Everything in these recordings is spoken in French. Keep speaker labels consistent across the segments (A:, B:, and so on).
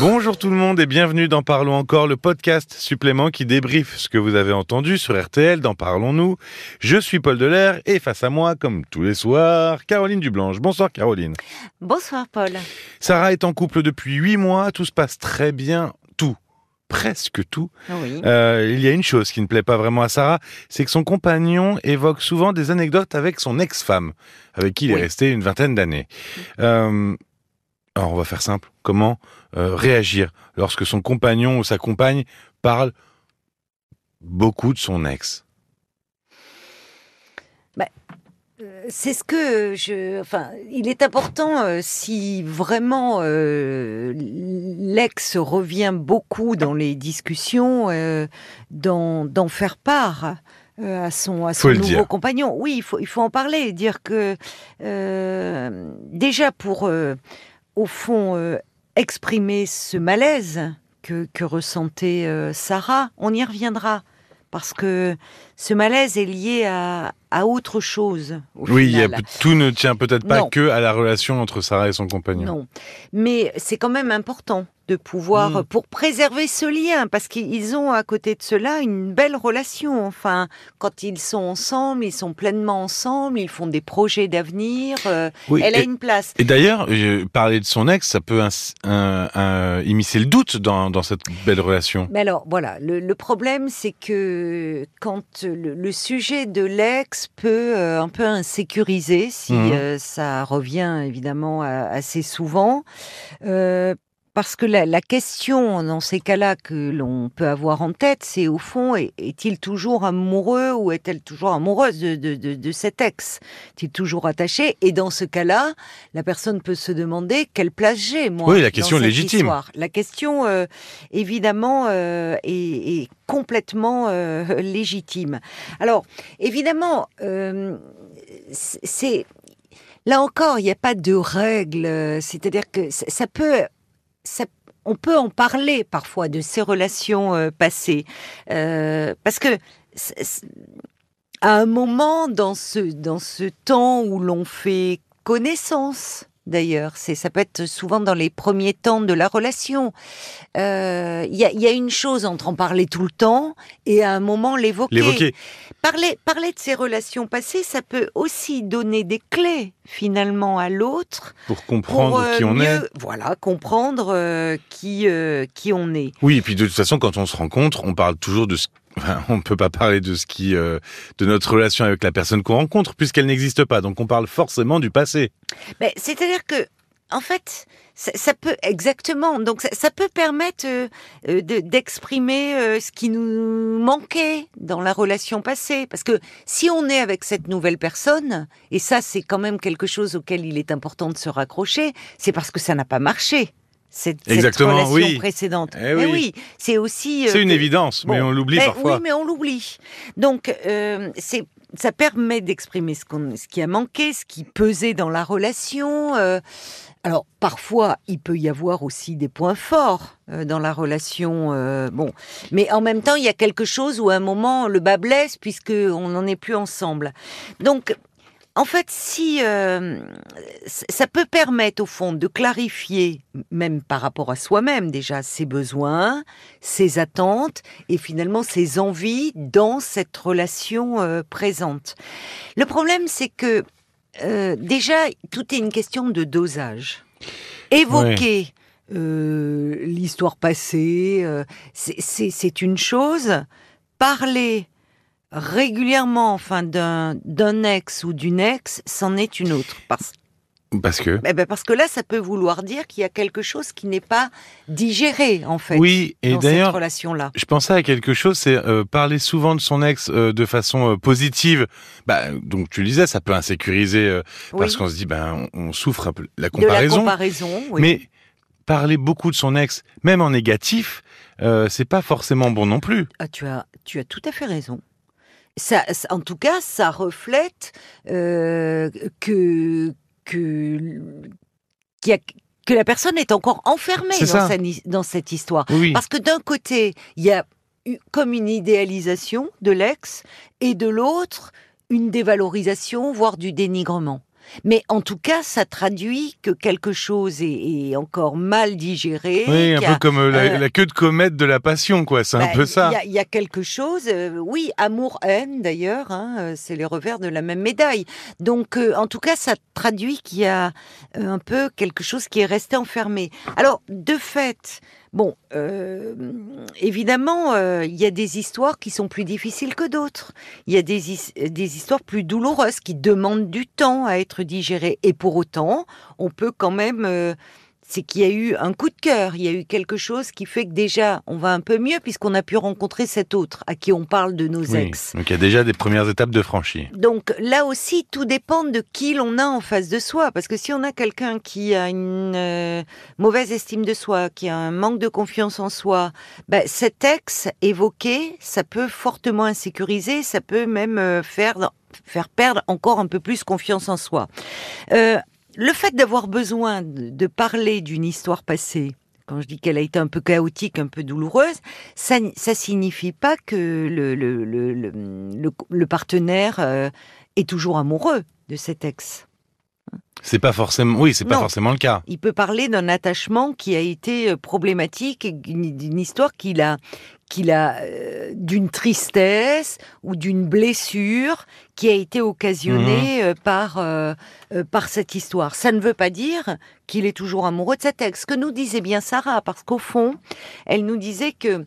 A: Bonjour tout le monde et bienvenue dans Parlons encore, le podcast supplément qui débriefe ce que vous avez entendu sur RTL dans Parlons-nous. Je suis Paul Delair et face à moi, comme tous les soirs, Caroline Dublanche. Bonsoir Caroline.
B: Bonsoir Paul.
A: Sarah est en couple depuis huit mois, tout se passe très bien, tout presque tout.
B: Oui.
A: Euh, il y a une chose qui ne plaît pas vraiment à Sarah, c'est que son compagnon évoque souvent des anecdotes avec son ex-femme, avec qui il est resté une vingtaine d'années. Euh, alors on va faire simple. Comment euh, réagir lorsque son compagnon ou sa compagne parle beaucoup de son ex?
B: Euh, C'est ce que je. Enfin, il est important euh, si vraiment euh, l'ex revient beaucoup dans les discussions, d'en faire part. à son, à son nouveau
A: dire.
B: compagnon. Oui, il faut, il faut en parler, dire que euh, déjà pour, euh, au fond, euh, exprimer ce malaise que, que ressentait euh, Sarah, on y reviendra. Parce que ce malaise est lié à, à autre chose. Au
A: Oui, y a tout ne tient peut-être pas
B: Non.
A: que à la relation entre Sarah et son compagnon.
B: Non, mais c'est quand même important de pouvoir,
A: Mm.
B: pour préserver ce lien, parce qu'ils ont à côté de cela une belle relation. Enfin, quand ils sont ensemble, ils sont pleinement ensemble, ils font des projets d'avenir. euh,
A: Oui,
B: elle a une place.
A: Et d'ailleurs, euh, parler de son ex, ça peut un- un- immiscer le doute dans, dans cette belle relation.
B: Mais alors, voilà, le, le problème, c'est que quand le, le sujet de l'ex peut euh, un peu insécuriser, si
A: Mhm.
B: euh, ça revient évidemment assez souvent, euh, parce que la, la question dans ces cas-là que l'on peut avoir en tête, c'est au fond, est- est-il toujours amoureux ou est-elle toujours amoureuse de, de, de, de cet ex? Est-il toujours attaché? Et dans ce cas-là, la personne peut se demander quelle place j'ai, moi.
A: Oui, la
B: dans
A: question
B: cette
A: légitime.
B: histoire. La question, euh, évidemment, euh, est, est complètement euh, légitime. Alors, évidemment, c'est- là encore, il n'y a pas de règle. C'est-à-dire que ça peut, on peut en parler parfois de ces relations euh, passées, Euh, parce que à un moment dans ce dans ce temps où l'on fait connaissance. D'ailleurs, c'est ça peut être souvent dans les premiers temps de la relation. Euh, Il y, a, il y a une chose entre en parler tout le temps et à un moment l'évoquer. Parler, parler de ses relations passées, ça peut aussi donner des clés finalement à l'autre
A: Pour comprendre
B: pour euh,
A: qui on
B: mieux,
A: est.
B: voilà, comprendre euh, qui euh, qui on est.
A: Oui, et puis de toute façon, quand on se rencontre, on parle toujours de ce. On ne peut pas parler de ce qui, euh, de notre relation avec la personne qu'on rencontre, puisqu'elle n'existe pas. Donc, on parle forcément du passé.
B: Mais c'est-à-dire que, en fait, ça, peut exactement. Donc, ça, peut permettre euh, euh, de- d'exprimer ce qui nous manquait dans la relation passée. Parce que si on est avec cette nouvelle personne, et ça, c'est quand même quelque chose auquel il est important de se raccrocher, c'est parce que ça n'a pas marché. Cette, cette
A: Exactement,
B: relation
A: oui.
B: précédente.
A: Eh
B: Mais
A: oui.
B: c'est aussi. euh,
A: C'est une
B: que-
A: évidence, mais
B: Bon,
A: on l'oublie
B: mais
A: parfois.
B: Oui, mais on l'oublie. Donc, euh, c'est ça permet d'exprimer ce, ce qui a manqué, ce qui pesait dans la relation. euh. alors, parfois, il peut y avoir aussi des points forts euh, dans la relation. euh, bon, mais en même temps, il y a quelque chose où à un moment le bas blesse puisque on n'en est plus ensemble. Donc, en fait, si euh, ça peut permettre au fond de clarifier, même par rapport à soi-même déjà, ses besoins, ses attentes et finalement ses envies dans cette relation euh, présente. Le problème, c'est que euh, déjà, tout est une question de dosage. Évoquer l'histoire passée, c'est une chose. Parler régulièrement, enfin, d'un ex ou d'une ex, c'en est une autre. Parce,
A: Parce que.
B: eh ben, parce que là, ça peut vouloir dire qu'il y a quelque chose qui n'est pas digéré, en fait,
A: Oui, et
B: dans cette
A: d'ailleurs,
B: relation-là.
A: je pensais à quelque chose, c'est euh, parler souvent de son ex euh, de façon euh, positive. Bah, donc tu le disais, ça peut insécuriser parce qu'on se dit, ben, on, on souffre un peu la
B: De la
A: comparaison.
B: comparaison, oui.
A: Mais parler beaucoup de son ex, même en négatif, c'est pas forcément bon non plus.
B: Ah, tu as, tu as tout à fait raison. Ça, en tout cas, ça reflète euh, que que qu'il y a- que la personne est encore enfermée dans, sa cette histoire.
A: Oui.
B: Parce que d'un côté, il y a comme une idéalisation de l'ex, et de l'autre, une dévalorisation, voire du dénigrement. Mais en tout cas, ça traduit que quelque chose est, est encore mal digéré.
A: Oui, un peu
B: a-
A: comme euh, la,
B: euh,
A: la queue de comète de la passion, quoi. C'est un
B: bah,
A: peu ça.
B: Il y a- il y, a quelque chose, euh, oui, amour-haine d'ailleurs, hein, c'est les revers de la même médaille. Donc, euh, en tout cas, ça traduit qu'il y a un peu quelque chose qui est resté enfermé. Alors, de fait, bon, euh, évidemment, euh, il y a des histoires qui sont plus difficiles que d'autres. Il y a des, des histoires plus douloureuses qui demandent du temps à être digérées. Et pour autant, on peut quand même... c'est qu'il y a eu un coup de cœur, il y a eu quelque chose qui fait que déjà on va un peu mieux puisqu'on a pu rencontrer cet autre à qui on parle de nos
A: Oui.
B: ex.
A: Donc il y a déjà des premières étapes de franchie.
B: Donc là aussi, tout dépend de qui l'on a en face de soi. Parce que si on a quelqu'un qui a une euh, mauvaise estime de soi, qui a un manque de confiance en soi, ben, cet ex évoqué, ça peut fortement insécuriser, ça peut même euh, faire, faire perdre encore un peu plus confiance en soi. Euh, le fait d'avoir besoin de, parler d'une histoire passée, quand je dis qu'elle a été un peu chaotique, un peu douloureuse, ça, ça signifie pas que le, le- le partenaire euh, est toujours amoureux de cet ex.
A: C'est pas forcément, oui, c'est pas forcément le cas.
B: Il peut parler d'un attachement qui a été euh, problématique, d'une histoire qu'il a, qu'il a euh, d'une tristesse ou d'une blessure qui a été occasionnée euh, par euh, euh, par cette histoire. Ça ne veut pas dire qu'il est toujours amoureux de cet ex. Ce que nous disait bien Sarah, parce qu'au fond, elle nous disait que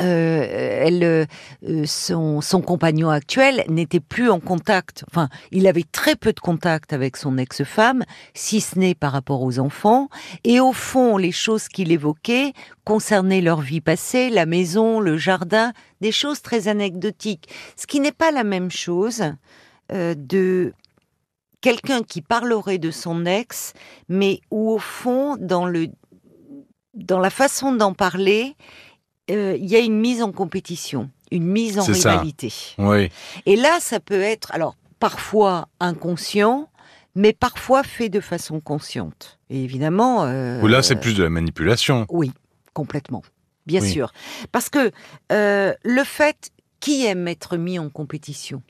B: euh, elle, euh, euh, son, son compagnon actuel n'était plus en contact. Enfin, il avait très peu de contact avec son ex-femme, si ce n'est par rapport aux enfants. Et au fond, les choses qu'il évoquait concernaient leur vie passée, la maison, le jardin, des choses très anecdotiques. Ce qui n'est pas la même chose euh, de quelqu'un qui parlerait de son ex, mais où au fond, dans le dans la façon d'en parler, euh, il y a une mise en compétition, une mise en
A: ça.
B: rivalité.
A: Oui.
B: Et là, ça peut être, alors, parfois inconscient, mais parfois fait de façon consciente. Et évidemment. euh,
A: Ou là, c'est plus de la manipulation.
B: Oui, complètement. Bien
A: Oui.
B: sûr. Parce que euh, le fait, qui aime être mis en compétition?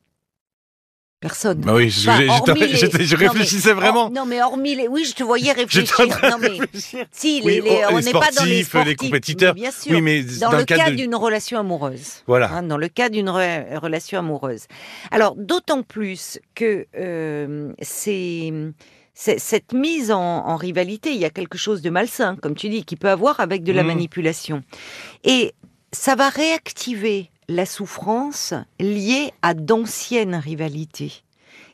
B: Personne.
A: Bah oui, je,
B: Enfin,
A: je-
B: les-
A: je
B: mais-
A: réfléchissais vraiment.
B: Or- non, mais hormis les. Oui, je te voyais réfléchir. Non, mais.
A: réfléchir.
B: Si,
A: Oui,
B: les, les-
A: oh,
B: on
A: les
B: n'est pas dans les
A: sportifs, les compétiteurs.
B: mais Bien sûr.
A: Oui, mais
B: dans,
A: dans
B: le cas
A: de-
B: d'une relation amoureuse.
A: Voilà.
B: Hein, dans le cas d'une re- relation amoureuse. Alors, d'autant plus que euh, c'est cette mise en, en rivalité, il y a quelque chose de malsain, comme tu dis, qui peut avoir avec de la
A: Mhm.
B: manipulation. Et ça va réactiver la souffrance liée à d'anciennes rivalités.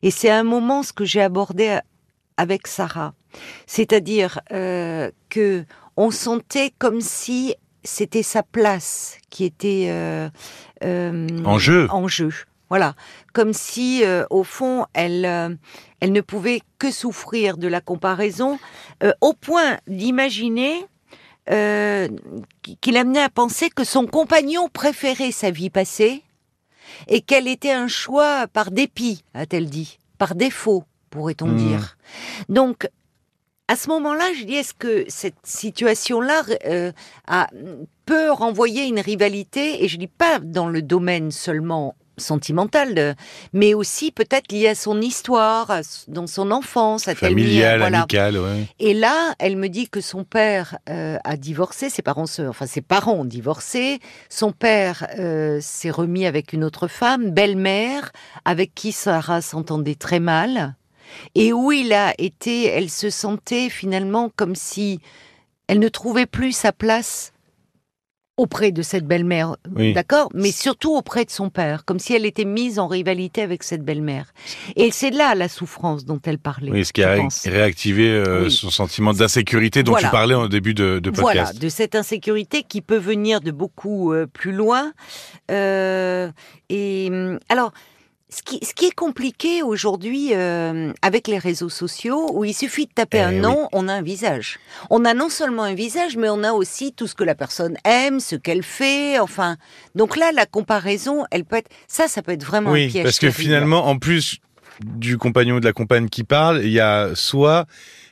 B: Et c'est un moment ce que j'ai abordé a- avec Sarah, c'est-à-dire euh, que on sentait comme si c'était sa place qui était euh, euh,
A: En jeu.
B: en jeu. Voilà, comme si euh, au fond elle euh, elle ne pouvait que souffrir de la comparaison euh, au point d'imaginer euh, qu'il amenait à penser que son compagnon préférait sa vie passée et qu'elle était un choix par dépit, a-t-elle dit, par défaut, pourrait-on
A: Hmm.
B: dire. Donc, à ce moment-là, je dis, est-ce que cette situation-là euh, a- peut renvoyer une rivalité, et je dis pas dans le domaine seulement sentimental, de- mais aussi peut-être lié à son histoire, à dans son enfance, à
A: Familial, amical, ouais.
B: et là, elle me dit que son père euh, a divorcé, ses parents, se, enfin ses parents ont divorcé. Son père euh, s'est remis avec une autre femme, belle-mère, avec qui Sarah s'entendait très mal, et où il a été, elle se sentait finalement comme si elle ne trouvait plus sa place auprès de cette belle-mère,
A: Oui.
B: d'accord, mais surtout auprès de son père, comme si elle était mise en rivalité avec cette belle-mère. Et c'est là la souffrance dont elle parlait.
A: Oui, ce qui a
B: pense.
A: réactivé euh,
B: Oui.
A: son sentiment d'insécurité dont
B: Voilà.
A: tu parlais au début de, de
B: Voilà,
A: podcast.
B: de cette insécurité qui peut venir de beaucoup euh, plus loin. Euh, et hum, alors, ce qui, ce qui est compliqué aujourd'hui euh, avec les réseaux sociaux, où il suffit de taper
A: Eh
B: un
A: oui.
B: nom, on a un visage. On a non seulement un visage, mais on a aussi tout ce que la personne aime, ce qu'elle fait. Enfin, donc là, la comparaison, elle peut être. Ça, ça peut être vraiment un
A: Oui,
B: piège.
A: parce que
B: terrible.
A: finalement, en plus du compagnon ou de la compagne qui parle, il y a soit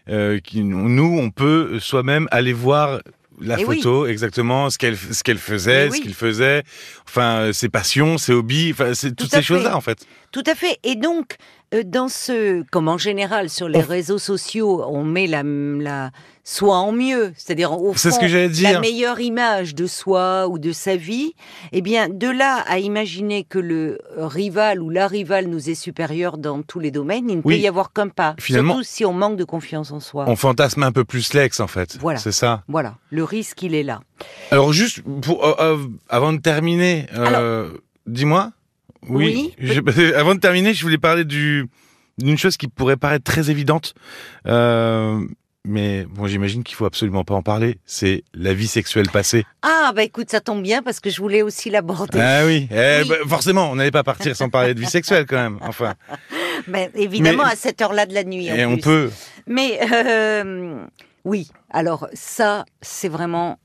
A: euh, qui, nous, on peut soi-même aller voir la
B: Eh oui.
A: photo, exactement ce qu'elle ce qu'elle faisait,
B: Eh oui.
A: ce qu'il faisait, enfin ses passions, ses hobbies, enfin c'est toutes ces choses-là en fait.
B: Tout à fait. Et donc, euh, dans ce, comme en général sur les réseaux sociaux, on met la, la soi en mieux, c'est-à-dire au
A: C'est ce
B: fond,
A: que
B: la meilleure image de soi ou de sa vie. Eh bien, de là à imaginer que le rival ou la rivale nous est supérieur dans tous les domaines, il ne
A: Oui.
B: peut y avoir qu'un pas.
A: Finalement-
B: Surtout si on manque de confiance en soi.
A: On fantasme un peu plus l'ex, en fait.
B: Voilà.
A: C'est ça.
B: Voilà, le risque, il est là.
A: Alors, juste, pour, euh, euh, avant de terminer, euh, dis-moi.
B: Oui.
A: Je- avant de terminer, je voulais parler du d'une chose qui pourrait paraître très évidente. Euh, mais bon, j'imagine qu'il faut absolument pas en parler. C'est la vie sexuelle passée.
B: Ah, bah écoute, ça tombe bien parce que je voulais aussi l'aborder.
A: Ah oui. Eh,
B: Oui.
A: bah, forcément, on n'allait pas partir sans parler de vie sexuelle quand même. Enfin,
B: Ben, évidemment,
A: Mais-
B: à cette heure-là de la nuit. en
A: et on peut.
B: Mais euh, oui, alors ça, c'est vraiment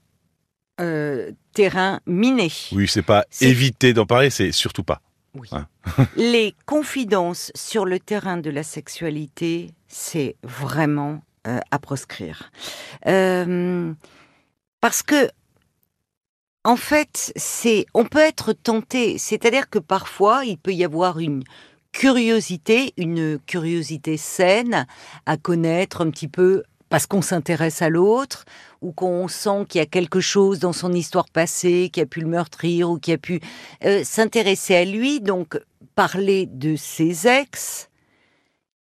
B: euh, terrain miné.
A: Oui, c'est pas éviter d'en parler, c'est surtout pas.
B: Oui. Les confidences sur le terrain de la sexualité, c'est vraiment euh, à proscrire. Euh, parce que, en fait, c'est, on peut être tenté. C'est-à-dire que parfois, il peut y avoir une curiosité, une curiosité saine à connaître un petit peu parce qu'on s'intéresse à l'autre ou qu'on sent qu'il y a quelque chose dans son histoire passée qui a pu le meurtrir ou qui a pu euh, s'intéresser à lui, donc parler de ses ex.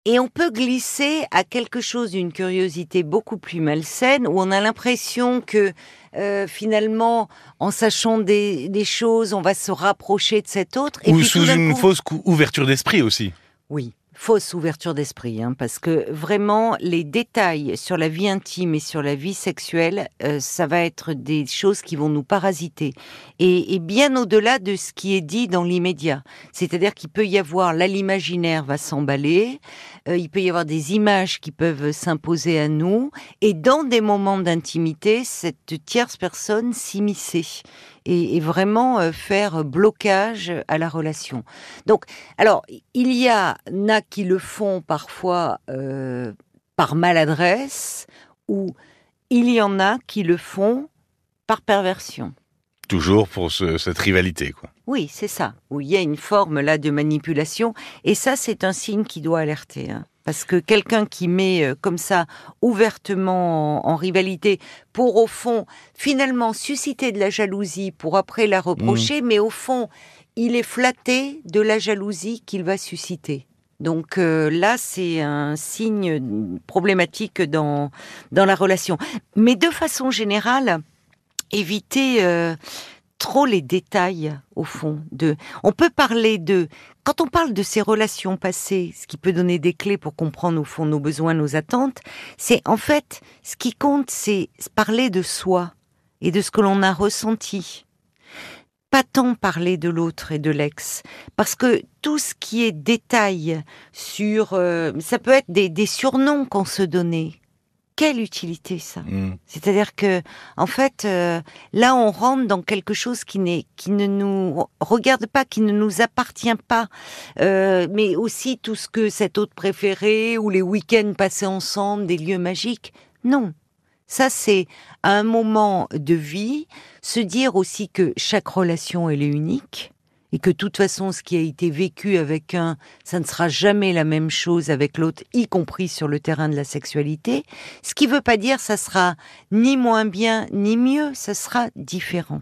B: Et on peut glisser à quelque chose d'une curiosité beaucoup plus malsaine, où on a l'impression que euh, finalement, en sachant des, des choses, on va se rapprocher de cet autre. Et
A: Ou
B: puis
A: sous une
B: coup-
A: fausse ouverture d'esprit aussi.
B: oui, fausse ouverture d'esprit, hein, parce que vraiment, les détails sur la vie intime et sur la vie sexuelle, euh, ça va être des choses qui vont nous parasiter. Et, et bien au-delà de ce qui est dit dans l'immédiat. C'est-à-dire qu'il peut y avoir, là, l'imaginaire va s'emballer, euh, il peut y avoir des images qui peuvent s'imposer à nous, et dans des moments d'intimité, cette tierce personne s'immiscer. Et, vraiment euh, faire blocage à la relation. Donc, alors, il y a na qui le font parfois euh, par maladresse, ou il y en a qui le font par perversion.
A: Toujours pour ce- cette rivalité, quoi.
B: Oui, c'est ça, où il y a une forme là de manipulation, et ça c'est un signe qui doit alerter. hein. Parce que quelqu'un qui met euh, comme ça ouvertement en, en rivalité pour au fond finalement susciter de la jalousie pour après la reprocher, mais au fond il est flatté de la jalousie qu'il va susciter. Donc euh, là, c'est un signe problématique dans, dans la relation. Mais de façon générale, éviter euh, trop les détails, au fond. De, on peut parler de... Quand on parle de ces relations passées, ce qui peut donner des clés pour comprendre, au fond, nos besoins, nos attentes, c'est en fait, ce qui compte, c'est parler de soi et de ce que l'on a ressenti pas tant parler de l'autre et de l'ex, parce que tout ce qui est détail sur, euh, ça peut être des, des surnoms qu'on se donnait. Quelle utilité ça?
A: Mm.
B: C'est-à-dire que, en fait, euh, là, on rentre dans quelque chose qui n'est, qui ne nous regarde pas, qui ne nous appartient pas, Euh, mais aussi tout ce que cet autre préféré ou les week-ends passés ensemble, des lieux magiques. Non, ça c'est à un moment de vie. Se dire aussi que chaque relation elle est unique et que de toute façon ce qui a été vécu avec un, ça ne sera jamais la même chose avec l'autre, y compris sur le terrain de la sexualité. Ce qui veut pas dire ça sera ni moins bien ni mieux, ça sera différent.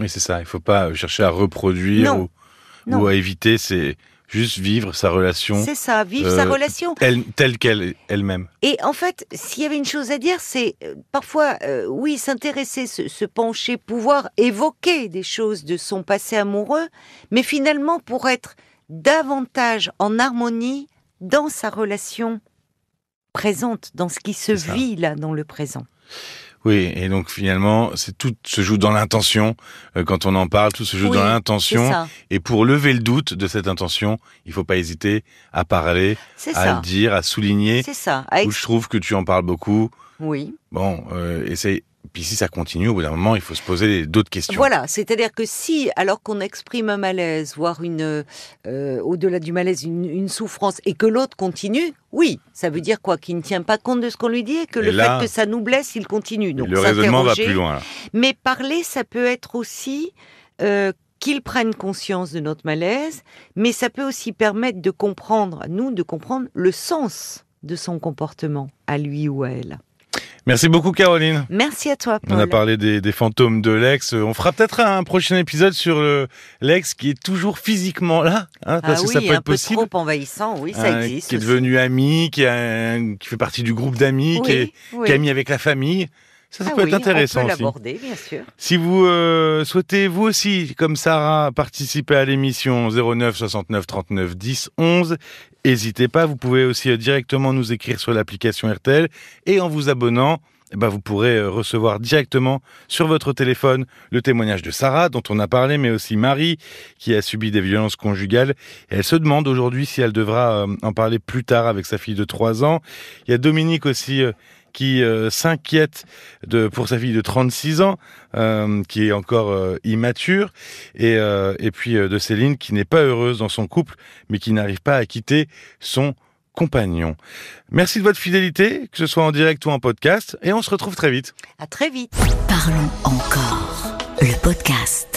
A: Oui, c'est ça. Il faut pas chercher à reproduire
B: Non.
A: ou,
B: Non.
A: ou à éviter. C'est juste vivre sa relation
B: C'est ça, vivre sa
A: euh,
B: relation.
A: elle- telle qu'elle est elle-même.
B: Et en fait, s'il y avait une chose à dire, c'est euh, parfois, euh, oui, s'intéresser, se, se pencher, pouvoir évoquer des choses de son passé amoureux, mais finalement pour être davantage en harmonie dans sa relation présente, dans ce qui se vit là dans le présent.
A: Oui, et donc finalement, c'est tout se joue dans l'intention. Euh, quand on en parle, tout se joue
B: Oui,
A: dans l'intention. Et pour lever le doute de cette intention, il faut pas hésiter à parler,
B: c'est
A: à
B: ça,
A: le dire, à souligner.
B: c'est ça. À
A: Où
B: ex-
A: je trouve que tu en parles beaucoup.
B: Oui.
A: Bon, euh, essaye. Puis si ça continue, au bout d'un moment, il faut se poser d'autres questions.
B: Voilà, c'est-à-dire que si, alors qu'on exprime un malaise, voire une, euh, au-delà du malaise, une, une souffrance, et que l'autre continue, oui, ça veut dire quoi? Qu'il ne tient pas compte de ce qu'on lui dit et que
A: Et
B: le
A: là-
B: fait que ça nous blesse, il continue.
A: Et
B: Donc
A: le raisonnement va plus loin. là.
B: Mais parler, ça peut être aussi euh, qu'ils prennent conscience de notre malaise, mais ça peut aussi permettre de comprendre, nous, de comprendre le sens de son comportement, à lui ou à elle.
A: Merci beaucoup Caroline.
B: Merci à toi Paul.
A: On a parlé des, des fantômes de l'ex. On fera peut-être un prochain épisode sur le- l'ex qui est toujours physiquement là, hein, parce
B: ah
A: que
B: oui,
A: ça peut
B: un
A: être
B: peu
A: possible.
B: trop envahissant, oui, ça
A: Hein,
B: existe.
A: qui est
B: aussi.
A: devenu ami, qui, a qui fait partie du groupe d'amis, qui,
B: oui.
A: qui est ami avec la famille. Ça, ça
B: Ah
A: peut
B: oui,
A: être intéressant
B: on peut
A: aussi.
B: l'aborder, bien sûr.
A: Si vous euh, souhaitez vous aussi, comme Sarah, participer à l'émission 09 69 39 10 11, n'hésitez pas. Vous pouvez aussi euh, directement nous écrire sur l'application RTL et en vous abonnant. eh ben, vous pourrez euh, recevoir directement sur votre téléphone le témoignage de Sarah, dont on a parlé, mais aussi Marie, qui a subi des violences conjugales. Et elle se demande aujourd'hui si elle devra euh, en parler plus tard avec sa fille de 3 ans. Il y a Dominique aussi qui euh, s'inquiète pour sa fille de 36 ans, euh, qui est encore euh, immature, et, et puis de Céline qui n'est pas heureuse dans son couple, mais qui n'arrive pas à quitter son compagnon. Merci de votre fidélité, que ce soit en direct ou en podcast, et on se retrouve très vite.
B: À très vite.
C: Parlons encore. Le podcast.